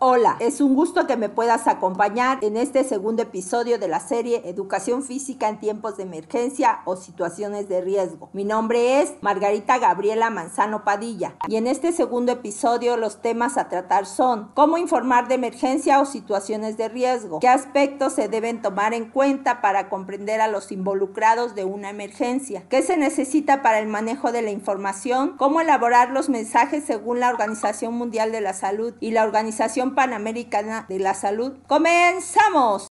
Hola, es un gusto que me puedas acompañar en este segundo episodio de la serie Educación Física en tiempos de emergencia o situaciones de riesgo. Mi nombre es Margarita Gabriela Manzano Padilla y en este segundo episodio los temas a tratar son cómo informar de emergencia o situaciones de riesgo, qué aspectos se deben tomar en cuenta para comprender a los involucrados de una emergencia, qué se necesita para el manejo de la información, cómo elaborar los mensajes según la Organización Mundial de la Salud y la Organización Panamericana de la Salud. ¡Comenzamos!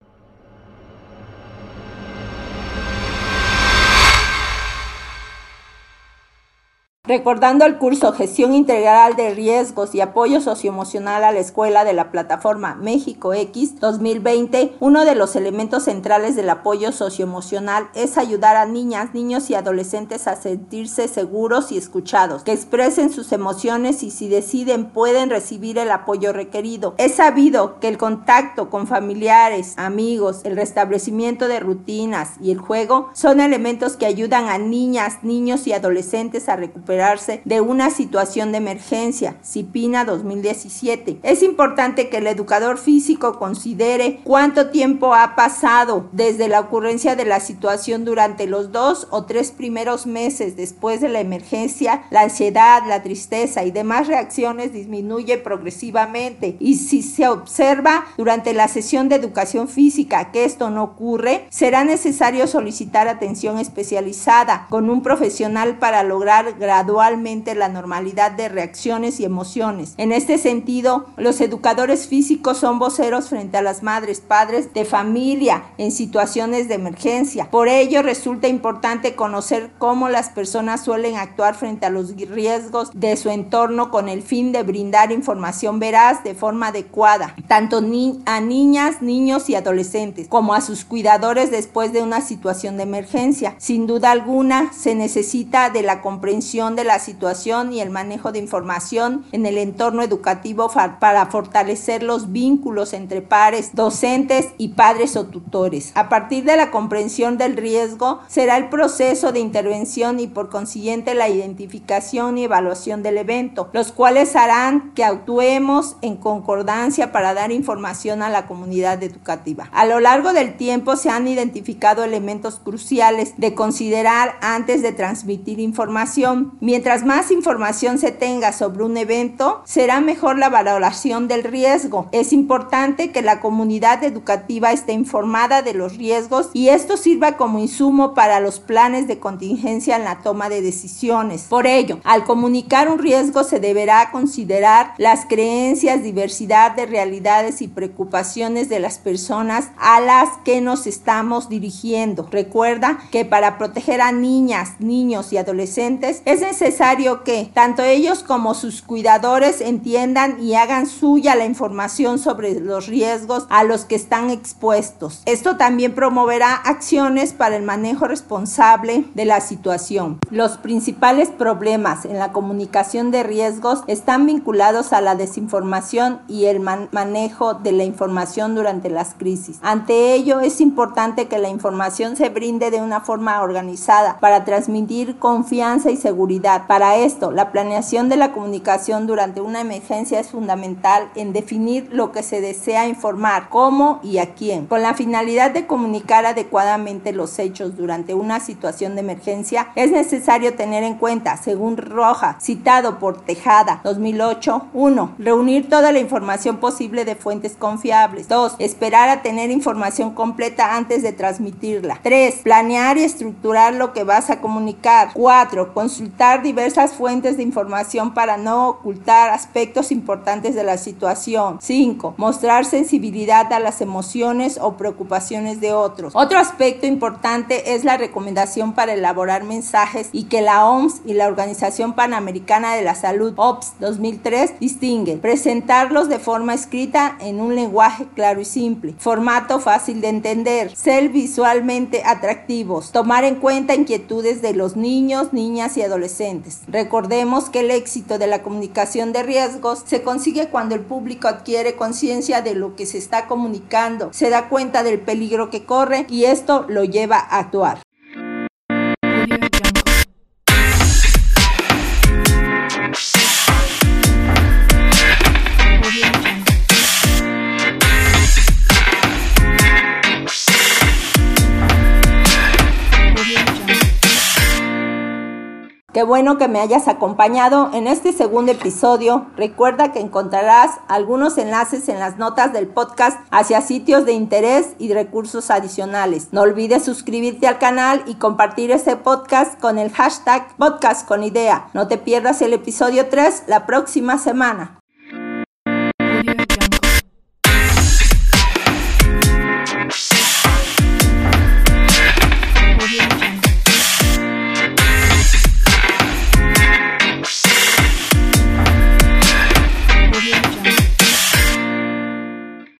Recordando el curso Gestión Integral de Riesgos y Apoyo Socioemocional a la Escuela de la plataforma México X 2020, uno de los elementos centrales del apoyo socioemocional es ayudar a niñas, niños y adolescentes a sentirse seguros y escuchados, que expresen sus emociones y si deciden pueden recibir el apoyo requerido. Es sabido que el contacto con familiares, amigos, el restablecimiento de rutinas y el juego son elementos que ayudan a niñas, niños y adolescentes a recuperar de una situación de emergencia, CIPINA 2017. Es importante que el educador físico considere cuánto tiempo ha pasado desde la ocurrencia de la situación durante los dos o tres primeros meses después de la emergencia. La ansiedad, la tristeza y demás reacciones disminuyen progresivamente y si se observa durante la sesión de educación física que esto no ocurre, será necesario solicitar atención especializada con un profesional para lograr graduar gradualmente la normalidad de reacciones y emociones. En este sentido, los educadores físicos son voceros frente a las madres, padres de familia en situaciones de emergencia. Por ello, resulta importante conocer cómo las personas suelen actuar frente a los riesgos de su entorno con el fin de brindar información veraz de forma adecuada, tanto a niñas, niños y adolescentes, como a sus cuidadores después de una situación de emergencia. Sin duda alguna, se necesita de la comprensión de la situación y el manejo de información en el entorno educativo para fortalecer los vínculos entre pares, docentes y padres o tutores. A partir de la comprensión del riesgo será el proceso de intervención y por consiguiente la identificación y evaluación del evento, los cuales harán que actuemos en concordancia para dar información a la comunidad educativa. A lo largo del tiempo se han identificado elementos cruciales de considerar antes de transmitir información, Mientras más información se tenga sobre un evento, será mejor la valoración del riesgo. Es importante que la comunidad educativa esté informada de los riesgos y esto sirva como insumo para los planes de contingencia en la toma de decisiones. Por ello, al comunicar un riesgo se deberá considerar las creencias, diversidad de realidades y preocupaciones de las personas a las que nos estamos dirigiendo. Recuerda que para proteger a niñas, niños y adolescentes es necesario necesario que tanto ellos como sus cuidadores entiendan y hagan suya la información sobre los riesgos a los que están expuestos. Esto también promoverá acciones para el manejo responsable de la situación. Los principales problemas en la comunicación de riesgos están vinculados a la desinformación y el manejo de la información durante las crisis. Ante ello es importante que la información se brinde de una forma organizada para transmitir confianza y seguridad para esto, la planeación de la comunicación durante una emergencia es fundamental en definir lo que se desea informar, cómo y a quién. Con la finalidad de comunicar adecuadamente los hechos durante una situación de emergencia, es necesario tener en cuenta, según Roja, citado por Tejada 2008, 1. Reunir toda la información posible de fuentes confiables. 2. Esperar a tener información completa antes de transmitirla. 3. Planear y estructurar lo que vas a comunicar. 4. Consultar diversas fuentes de información para no ocultar aspectos importantes de la situación. 5. Mostrar sensibilidad a las emociones o preocupaciones de otros. Otro aspecto importante es la recomendación para elaborar mensajes y que la OMS y la Organización Panamericana de la Salud, OPS 2003, distinguen. Presentarlos de forma escrita en un lenguaje claro y simple. Formato fácil de entender. Ser visualmente atractivos. Tomar en cuenta inquietudes de los niños, niñas y Recordemos que el éxito de la comunicación de riesgos se consigue cuando el público adquiere conciencia de lo que se está comunicando, se da cuenta del peligro que corre y esto lo lleva a actuar. Qué bueno que me hayas acompañado en este segundo episodio. Recuerda que encontrarás algunos enlaces en las notas del podcast hacia sitios de interés y recursos adicionales. No olvides suscribirte al canal y compartir este podcast con el hashtag podcast con idea. No te pierdas el episodio 3 la próxima semana.